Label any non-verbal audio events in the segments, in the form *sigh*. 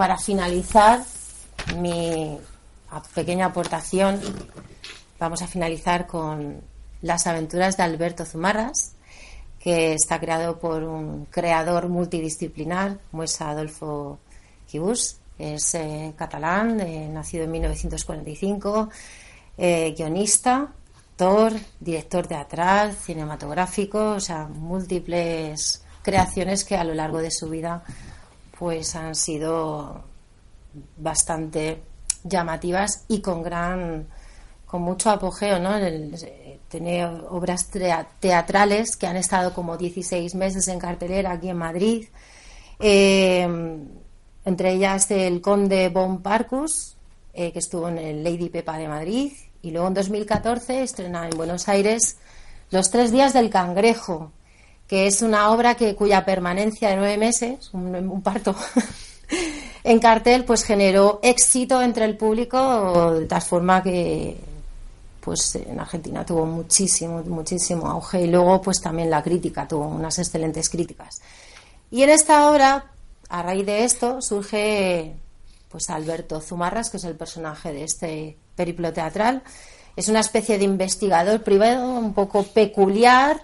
Para finalizar mi pequeña aportación, vamos a finalizar con las aventuras de Alberto Zumarras, que está creado por un creador multidisciplinar, como es Adolfo Gibus. Es eh, catalán, eh, nacido en 1945, eh, guionista, actor, director teatral, cinematográfico, o sea, múltiples creaciones que a lo largo de su vida pues han sido bastante llamativas y con gran con mucho apogeo, ¿no? Tiene obras teatrales que han estado como 16 meses en cartelera aquí en Madrid. Eh, entre ellas el Conde Bon Parcus, eh, que estuvo en el Lady Pepa de Madrid. Y luego en 2014 estrena en Buenos Aires Los Tres Días del Cangrejo, que es una obra que, cuya permanencia de nueve meses, un, un parto, *laughs* en cartel, pues generó éxito entre el público de tal forma que pues en Argentina tuvo muchísimo, muchísimo auge y luego pues también la crítica tuvo unas excelentes críticas. Y en esta obra, a raíz de esto, surge pues Alberto Zumarras, que es el personaje de este periplo teatral. Es una especie de investigador privado un poco peculiar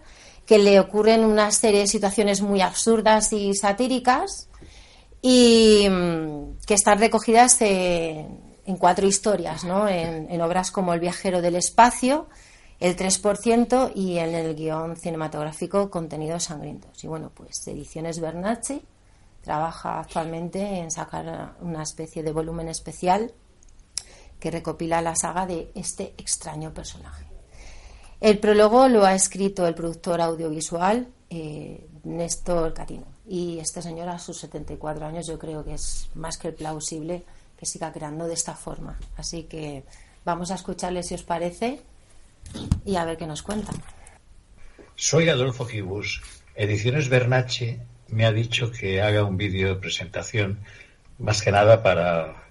que le ocurren una serie de situaciones muy absurdas y satíricas y mm, que están recogidas en, cuatro historias, ¿no? En, obras como El viajero del espacio, El 3% y en el guion cinematográfico Contenidos sangrientos. Y bueno, pues Ediciones Bernacci trabaja actualmente en sacar una especie de volumen especial que recopila la saga de este extraño personaje. El prólogo lo ha escrito el productor audiovisual eh, Néstor Catino. Y este señor a sus 74 años yo creo que es más que plausible que siga creando de esta forma. Así que vamos a escucharle si os parece y a ver qué nos cuentan. Soy Adolfo Gibus. Ediciones Bernache me ha dicho que haga un vídeo de presentación, más que nada para,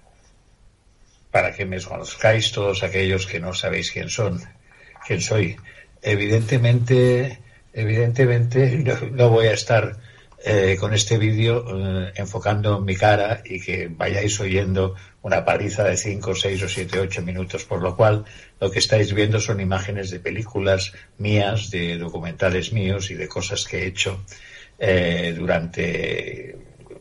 para que me conozcáis todos aquellos que no sabéis quién son, quién soy. Evidentemente, evidentemente no voy a estar eh, con este vídeo eh, enfocando mi cara y que vayáis oyendo una paliza de 5, 6 o 7, 8 minutos, por lo cual lo que estáis viendo son imágenes de películas mías, de documentales míos y de cosas que he hecho eh, durante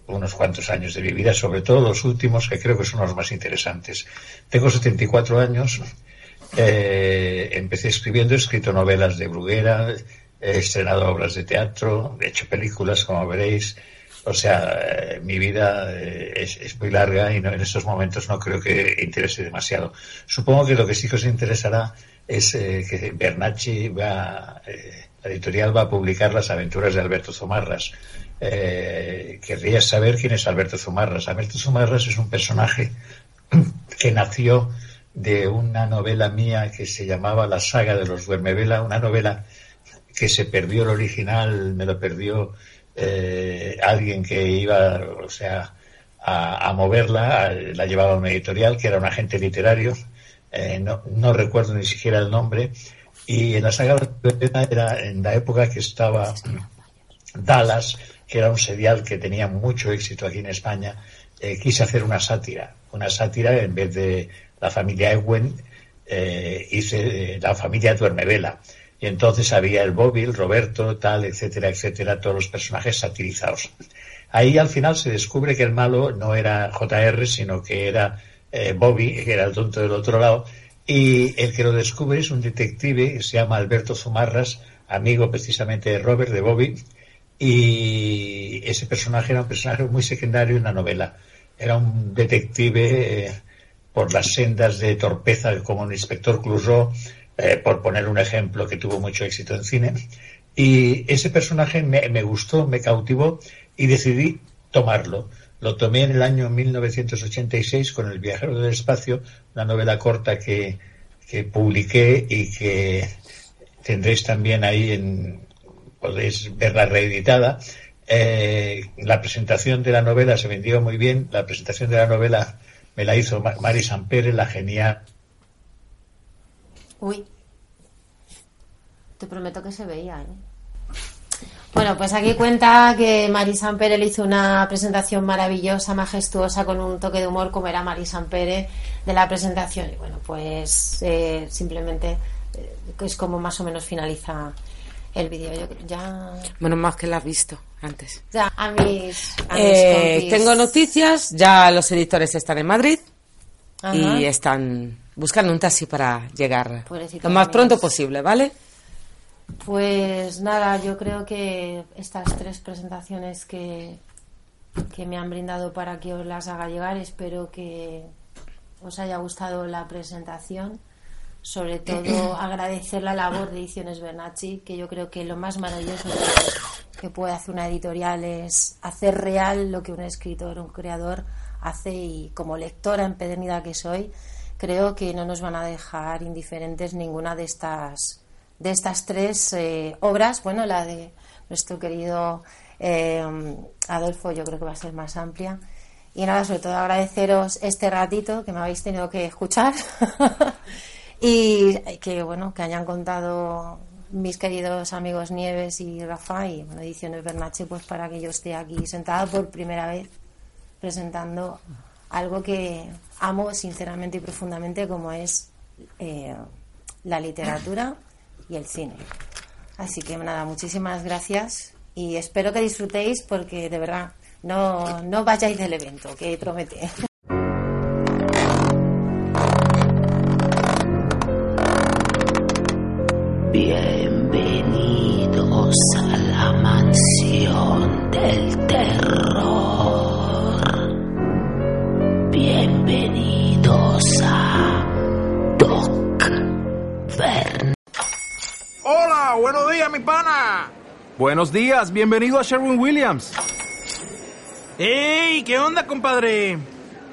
unos cuantos años de mi vida, sobre todo los últimos, que creo que son los más interesantes. Tengo 74 años, empecé escribiendo, he escrito novelas de Bruguera, he estrenado obras de teatro, he hecho películas, como veréis. O sea, eh, mi vida eh, es, muy larga y no, en estos momentos no creo que interese demasiado. Supongo que lo que sí que os interesará es eh, que Bernacci va, la editorial va a publicar las aventuras de Alberto Zumarras. querrías saber quién es Alberto Zumarras. Alberto Zumarras es un personaje que nació de una novela mía que se llamaba La saga de los Duermevela, una novela que se perdió el original, me lo perdió eh, alguien que iba, o sea, a, moverla, la llevaba a una editorial que era un agente literario, eh, no, recuerdo ni siquiera el nombre, y en la saga era en la época que estaba Dallas, que era un serial que tenía mucho éxito aquí en España, eh, quise hacer una sátira, una sátira en vez de la familia Ewen, hice la familia Duermevela y entonces había el Bobby, Roberto, tal, etcétera, etcétera, todos los personajes satirizados. Ahí al final se descubre que el malo no era JR, sino que era eh, Bobby, que era el tonto del otro lado, y el que lo descubre es un detective que se llama Alberto Zumarras, amigo precisamente de Robert, de Bobby, y ese personaje era un personaje muy secundario en la novela. Era un detective eh, por las sendas de torpeza como un inspector Clouseau, eh, por poner un ejemplo que tuvo mucho éxito en cine. Y ese personaje me, me gustó, me cautivó y decidí tomarlo. Lo tomé en el año 1986 con El viajero del espacio, una novela corta que, que publiqué y que tendréis también ahí en, podéis verla reeditada. Eh, la presentación de la novela se vendió muy bien. La presentación de la novela me la hizo Mari Sampere, la genial. Uy, te prometo que se veía, ¿eh? Bueno, pues aquí cuenta que Mari Sampere le hizo una presentación maravillosa, majestuosa, con un toque de humor como era Mari Sampere de la presentación. Y bueno, pues eh, simplemente eh, es como más o menos finaliza el vídeo. Yo ya... Menos más que la has visto antes. Ya, a mis... a mis Eh, tengo noticias, ya los editores están en Madrid Ajá. y están buscando un taxi para llegar Pobrecito lo más pronto posible, ¿vale? Pues nada, yo creo que estas tres presentaciones que, que me han brindado para que os las haga llegar, espero que os haya gustado la presentación. Sobre todo *clears throat* agradecer la labor de Ediciones Bernacci, que yo creo que lo más maravilloso que, puede hacer una editorial es hacer real lo que un escritor, un creador hace y como lectora empedernida que soy, creo que no nos van a dejar indiferentes ninguna de estas de estas tres eh, obras, bueno, la de nuestro querido eh, Adolfo yo creo que va a ser más amplia. Y nada, sobre todo agradeceros este ratito que me habéis tenido que escuchar *laughs* y que, bueno, que hayan contado mis queridos amigos Nieves y Rafa y bueno, Ediciones Bernache, pues para que yo esté aquí sentada por primera vez presentando algo que amo sinceramente y profundamente como es eh, la literatura y el cine. Así que nada, muchísimas gracias y espero que disfrutéis porque de verdad no, no vayáis del evento, que promete. Bienvenidos a la mansión del terror. Bienvenidos a Doc Vern. Hola, buenos días, mi pana. Buenos días, bienvenido a Sherwin Williams. ¡Ey! ¿Qué onda, compadre?